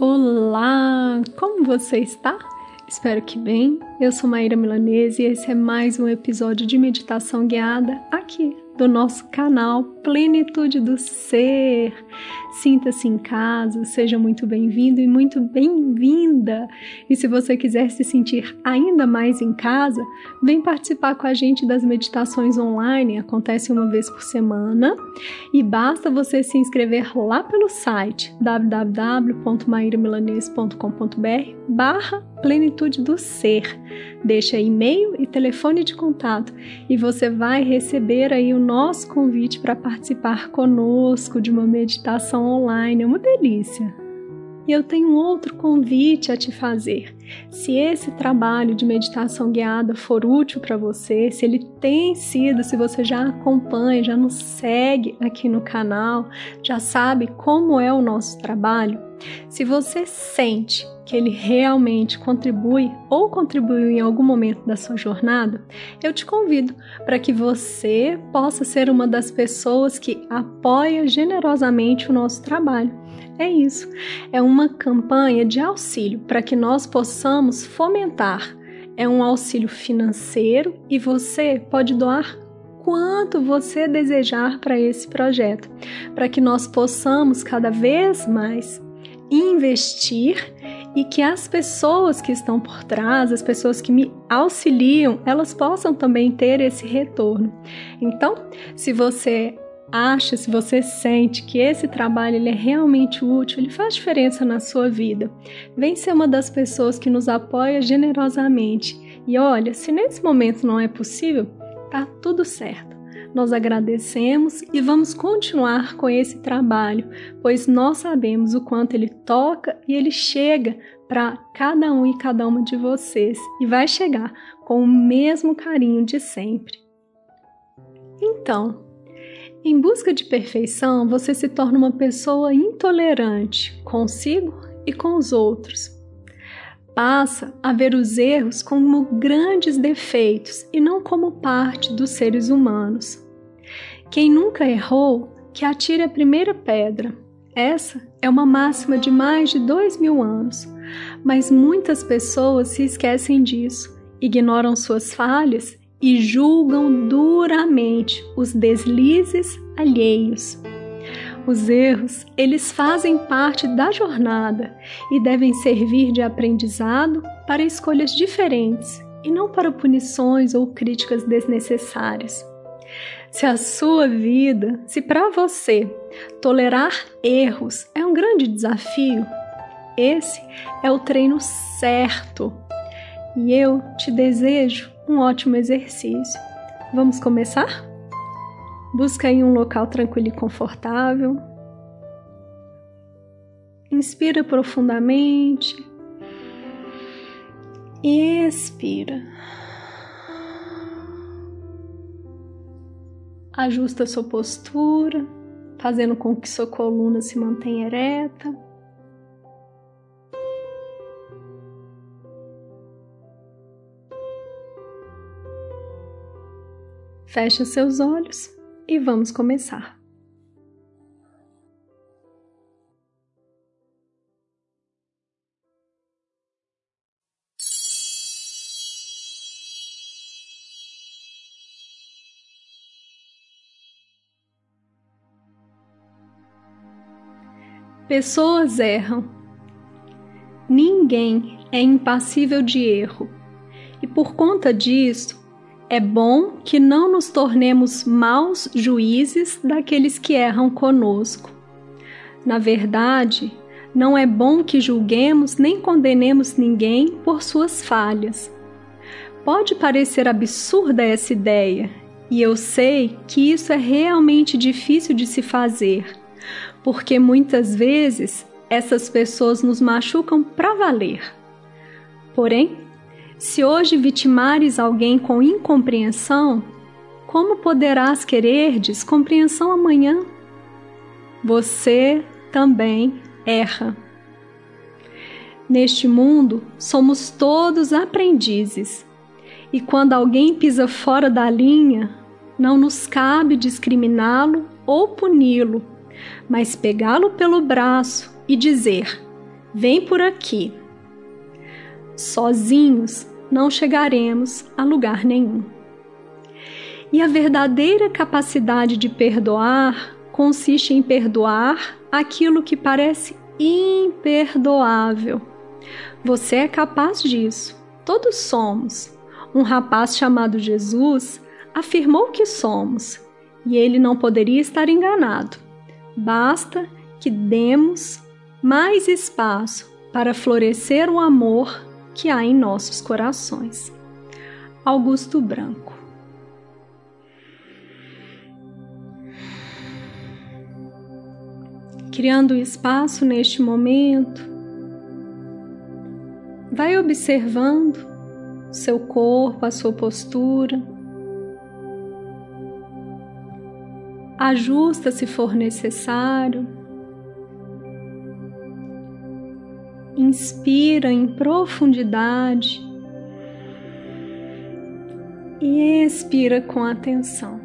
Olá, como você está? Espero que bem. Eu sou Maíra Milanese e esse é mais um episódio de meditação guiada aqui do nosso canal Plenitude do Ser. Sinta-se em casa, seja muito bem-vindo e muito bem-vinda. E se você quiser se sentir ainda mais em casa, vem participar com a gente das meditações online, acontece uma vez por semana, e basta você se inscrever lá pelo site www.mairamilanese.com.br barra plenitude do ser. Deixa e-mail e telefone de contato e você vai receber aí o nosso convite para participar conosco de uma meditação online. É uma delícia. E eu tenho outro convite a te fazer. Se esse trabalho de meditação guiada for útil para você, se ele tem sido, se você já acompanha, já nos segue aqui no canal, já sabe como é o nosso trabalho, se você sente que ele realmente contribui ou contribuiu em algum momento da sua jornada, eu te convido para que você possa ser uma das pessoas que apoia generosamente o nosso trabalho. É isso, é uma campanha de auxílio para que nós possamos fomentar. É um auxílio financeiro e você pode doar quanto você desejar para esse projeto, para que nós possamos cada vez mais investir e que as pessoas que estão por trás, as pessoas que me auxiliam, elas possam também ter esse retorno. Então, se você acha, se você sente que esse trabalho ele é realmente útil, ele faz diferença na sua vida, vem ser uma das pessoas que nos apoia generosamente. E olha, se nesse momento não é possível, tá tudo certo. Nós agradecemos e vamos continuar com esse trabalho, pois nós sabemos o quanto ele toca e ele chega para cada um e cada uma de vocês e vai chegar com o mesmo carinho de sempre. Então, em busca de perfeição, você se torna uma pessoa intolerante consigo e com os outros. Passa a ver os erros como grandes defeitos e não como parte dos seres humanos. Quem nunca errou, que atire a primeira pedra. Essa é uma máxima de mais de dois mil anos, mas muitas pessoas se esquecem disso, ignoram suas falhas e julgam duramente os deslizes alheios. Os erros, eles fazem parte da jornada e devem servir de aprendizado para escolhas diferentes e não para punições ou críticas desnecessárias. Se a sua vida, se para você tolerar erros é um grande desafio, esse é o treino certo. E eu te desejo um ótimo exercício. Vamos começar? Busca aí um local tranquilo e confortável. Inspira profundamente. Expira. Ajusta sua postura, fazendo com que sua coluna se mantenha ereta. Feche seus olhos e vamos começar. Pessoas erram. Ninguém é impassível de erro. E por conta disso, é bom que não nos tornemos maus juízes daqueles que erram conosco. Na verdade, não é bom que julguemos nem condenemos ninguém por suas falhas. Pode parecer absurda essa ideia, e eu sei que isso é realmente difícil de se fazer porque muitas vezes essas pessoas nos machucam para valer. Porém, se hoje vitimares alguém com incompreensão, como poderás quererdes compreensão amanhã? Você também erra. Neste mundo, somos todos aprendizes, e quando alguém pisa fora da linha, não nos cabe discriminá-lo ou puni-lo mas pegá-lo pelo braço e dizer: Vem por aqui. Sozinhos não chegaremos a lugar nenhum. E a verdadeira capacidade de perdoar consiste em perdoar aquilo que parece imperdoável. Você é capaz disso. Todos somos. Um rapaz chamado Jesus afirmou que somos, e ele não poderia estar enganado. Basta que demos mais espaço para florescer o amor que há em nossos corações. Augusto Branco criando espaço neste momento. Vai observando seu corpo, a sua postura. Ajusta se for necessário. Inspira em profundidade e expira com atenção.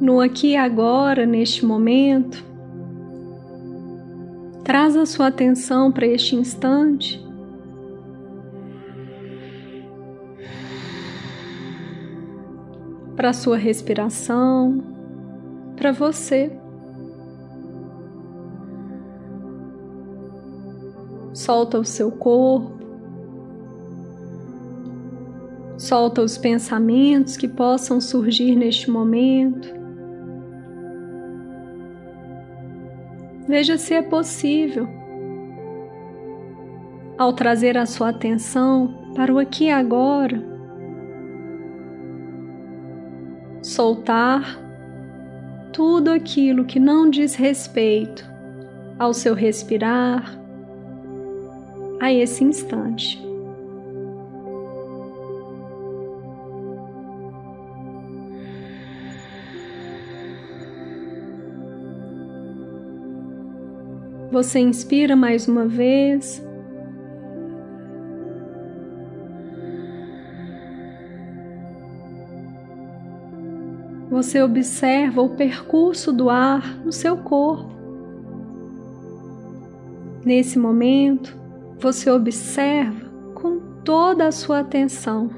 no aqui e agora, neste momento. Traz a sua atenção para este instante. Para sua respiração, para você. Solta o seu corpo. Solta os pensamentos que possam surgir neste momento. Veja se é possível. Ao trazer a sua atenção para o aqui e agora, soltar tudo aquilo que não diz respeito ao seu respirar, a esse instante. Você inspira mais uma vez. Você observa o percurso do ar no seu corpo. Nesse momento, você observa com toda a sua atenção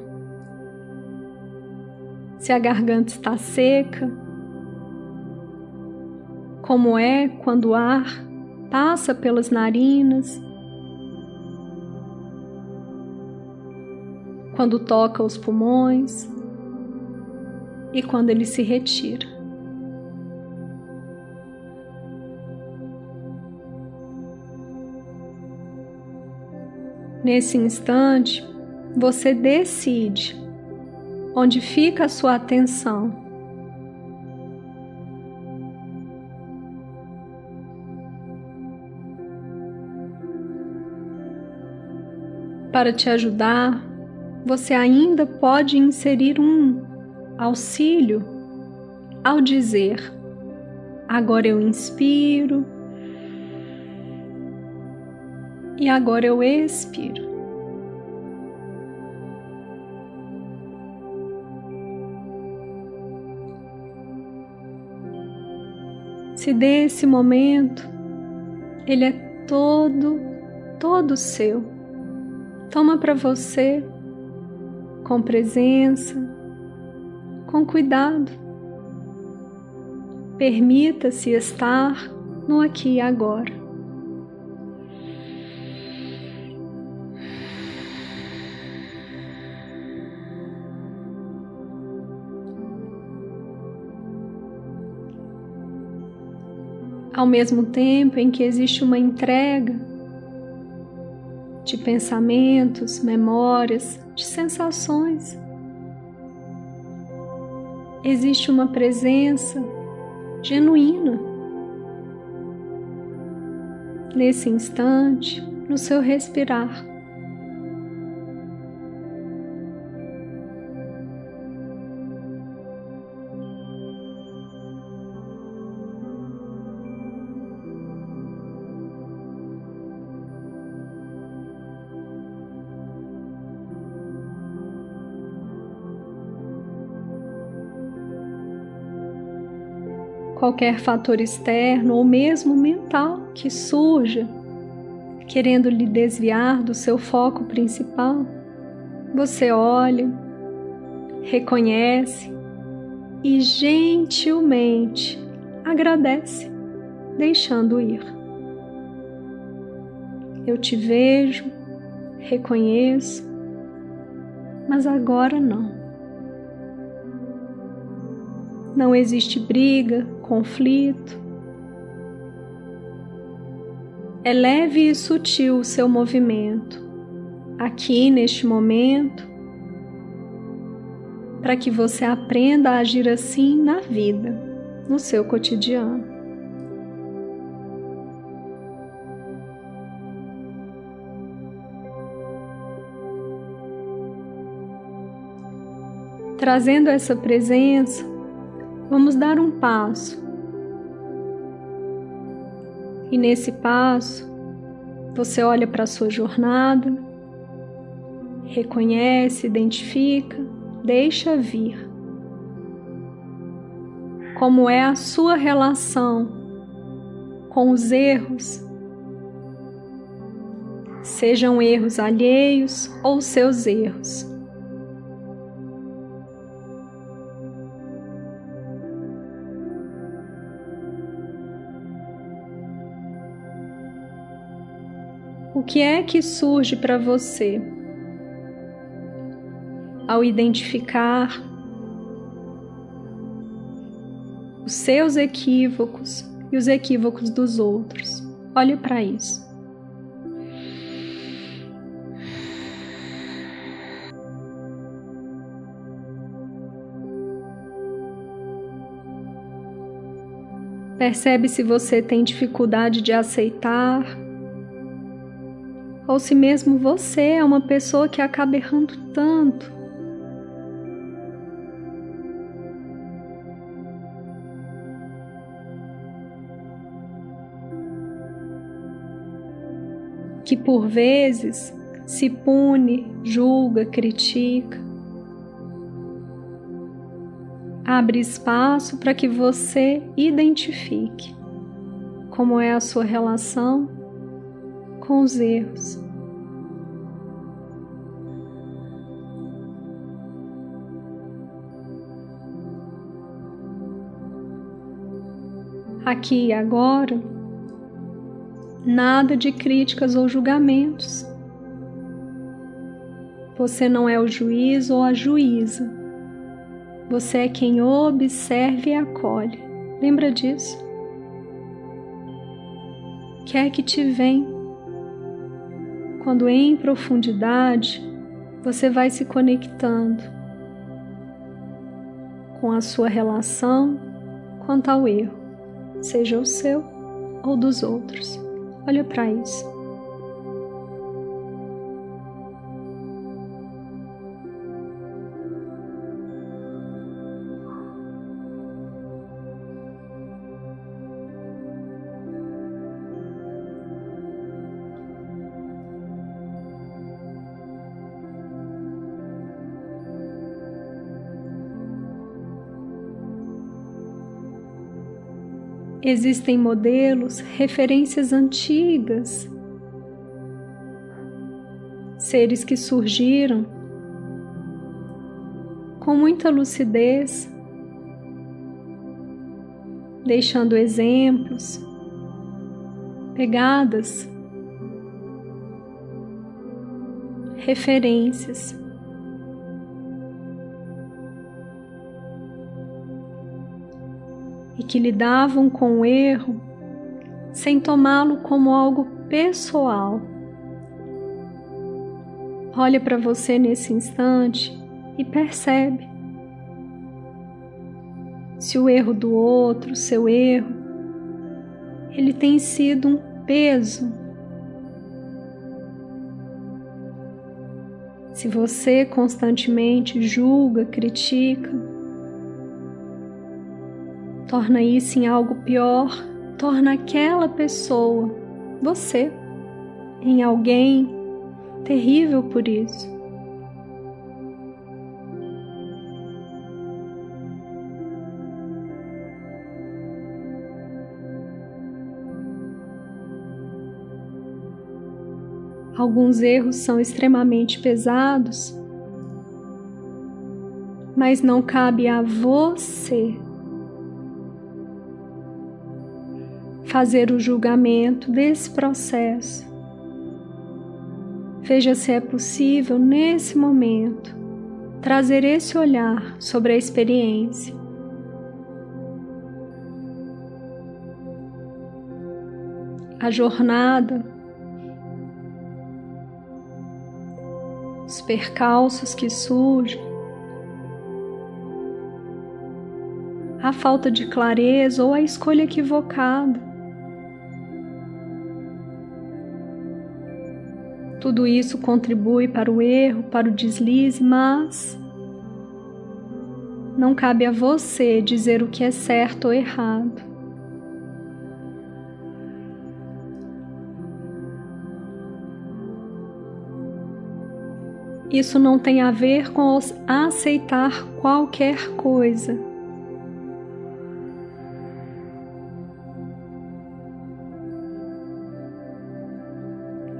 se a garganta está seca, como é quando o ar passa pelas narinas, quando toca os pulmões e quando ele se retira. Nesse instante, você decide onde fica a sua atenção. para te ajudar, você ainda pode inserir um auxílio ao dizer: agora eu inspiro e agora eu expiro. Se dê esse momento, ele é todo, todo seu. Toma para você com presença, com cuidado. Permita-se estar no aqui e agora. Ao mesmo tempo em que existe uma entrega de pensamentos, memórias, de sensações. Existe uma presença genuína nesse instante, no seu respirar. Qualquer fator externo ou mesmo mental que surja, querendo lhe desviar do seu foco principal, você olha, reconhece e gentilmente agradece, deixando ir. Eu te vejo, reconheço, mas agora não. Não existe briga, conflito. É leve e sutil o seu movimento, aqui neste momento, para que você aprenda a agir assim na vida, no seu cotidiano. Trazendo essa presença, vamos dar um passo. E nesse passo, você olha para a sua jornada, reconhece, identifica deixa vir. Como é a sua relação com os erros, sejam erros alheios ou seus erros. O que é que surge para você? ao identificar os seus equívocos e os equívocos dos outros. Olhe para isso. Percebe se você tem dificuldade de aceitar ou se mesmo você é uma pessoa que acaba errando tanto que por vezes se pune, julga, critica. Abre espaço para que você identifique como é a sua relação com os erros. Aqui e agora, nada de críticas ou julgamentos. Você não é o juiz ou a juíza. Você é quem observa e acolhe. Lembra disso? Quer que te vem quando em profundidade você vai se conectando com a sua relação quanto ao erro, seja o seu ou dos outros. Olha para isso. Existem modelos, referências antigas, seres que surgiram com muita lucidez, deixando exemplos, pegadas, referências. Que lidavam com o erro sem tomá-lo como algo pessoal. Olha para você nesse instante e percebe se o erro do outro, seu erro, ele tem sido um peso. Se você constantemente julga, critica, torna isso em algo pior, torna aquela pessoa, você, em alguém terrível por isso. Alguns erros são extremamente pesados, mas não cabe a você fazer o julgamento desse processo. Veja se é possível, nesse momento, trazer esse olhar sobre a experiência. A jornada os percalços que surgem, a falta de clareza ou a escolha equivocada. Tudo isso contribui para o erro, para o deslize, mas não cabe a você dizer o que é certo ou errado. Isso não tem a ver com aceitar qualquer coisa.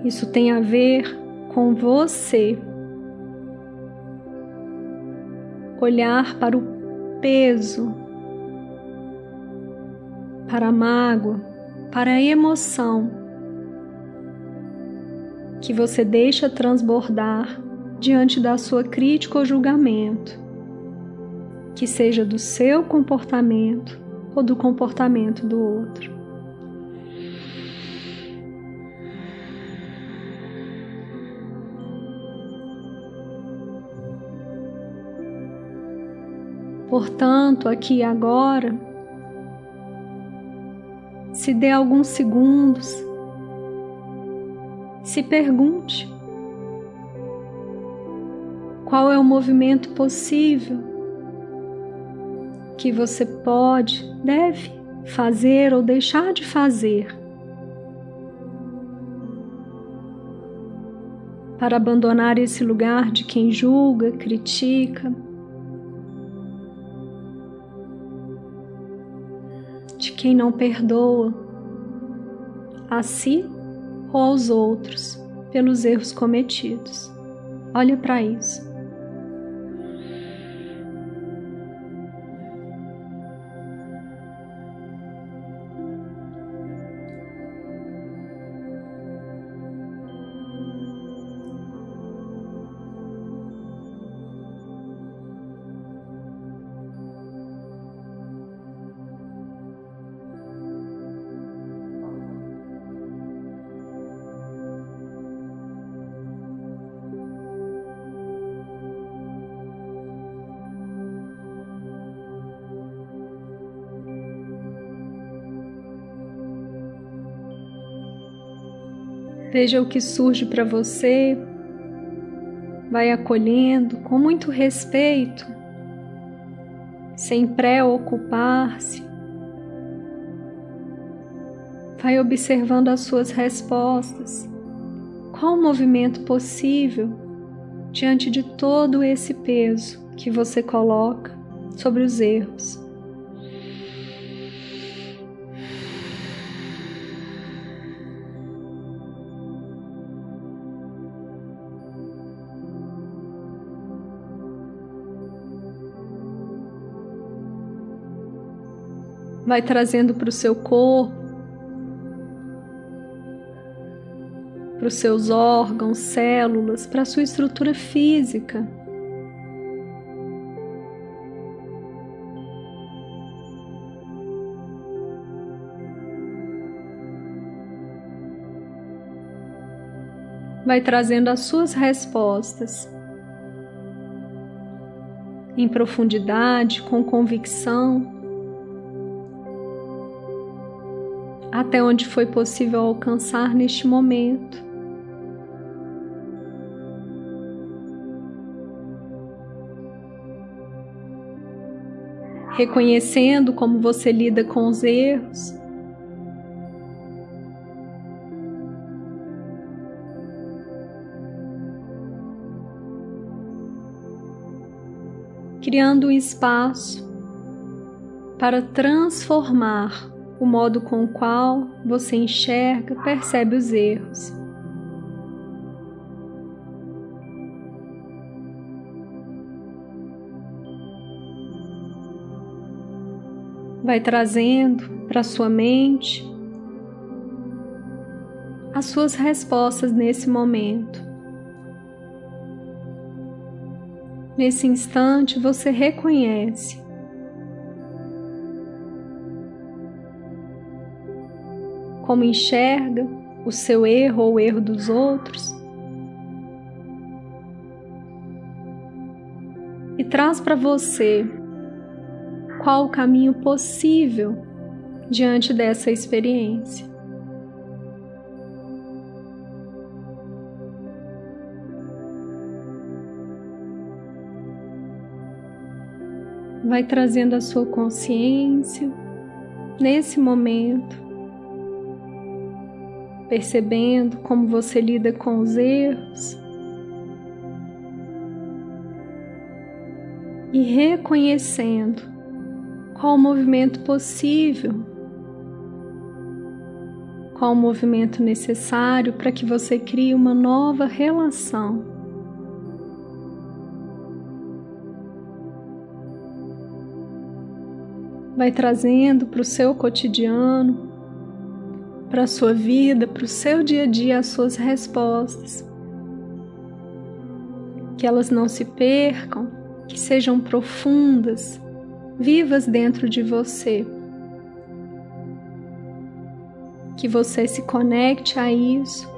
Isso tem a ver com você. Olhar para o peso, para a mágoa, para a emoção que você deixa transbordar diante da sua crítica ou julgamento, que seja do seu comportamento ou do comportamento do outro. Portanto, aqui e agora, se dê alguns segundos, se pergunte qual é o movimento possível que você pode, deve fazer ou deixar de fazer para abandonar esse lugar de quem julga, critica, quem não perdoa a si ou aos outros pelos erros cometidos. Olha para isso. Veja o que surge para você, vai acolhendo com muito respeito, sem preocupar-se. Vai observando as suas respostas. Qual o movimento possível diante de todo esse peso que você coloca sobre os erros? Vai trazendo para o seu corpo, para os seus órgãos, células, para a sua estrutura física. Vai trazendo as suas respostas em profundidade, com convicção. Até onde foi possível alcançar neste momento. Reconhecendo como você lida com os erros. Criando um espaço para transformar o modo com o qual você enxerga, percebe os erros. Vai trazendo para sua mente as suas respostas nesse momento. Nesse instante você reconhece como enxerga o seu erro ou o erro dos outros e traz para você qual o caminho possível diante dessa experiência. Vai trazendo a sua consciência nesse momento, percebendo como você lida com os erros e reconhecendo qual o movimento possível, qual o movimento necessário para que você crie uma nova relação. Vai trazendo para o seu cotidiano, para a sua vida, para o seu dia a dia as suas respostas. Que elas não se percam, que sejam profundas, vivas dentro de você. Que você se conecte a isso,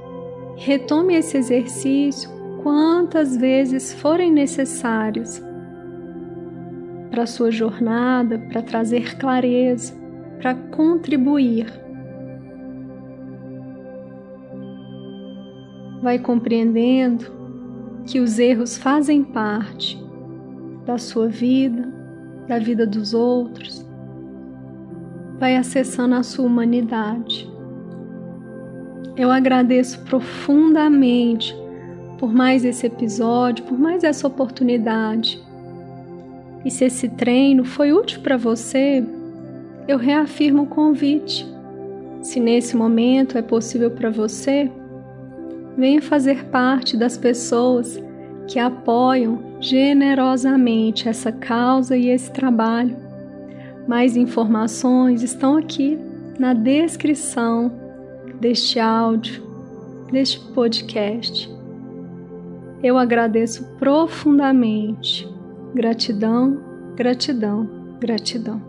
retome esse exercício quantas vezes forem necessários para a sua jornada, para trazer clareza, para contribuir. Vai compreendendo que os erros fazem parte da sua vida, da vida dos outros, vai acessando a sua humanidade. Eu agradeço profundamente por mais esse episódio, por mais essa oportunidade. E se esse treino foi útil para você, eu reafirmo o convite. Se nesse momento é possível para você, venha fazer parte das pessoas que apoiam generosamente essa causa e esse trabalho. Mais informações estão aqui na descrição deste áudio, deste podcast. Eu agradeço profundamente. Gratidão, gratidão, gratidão.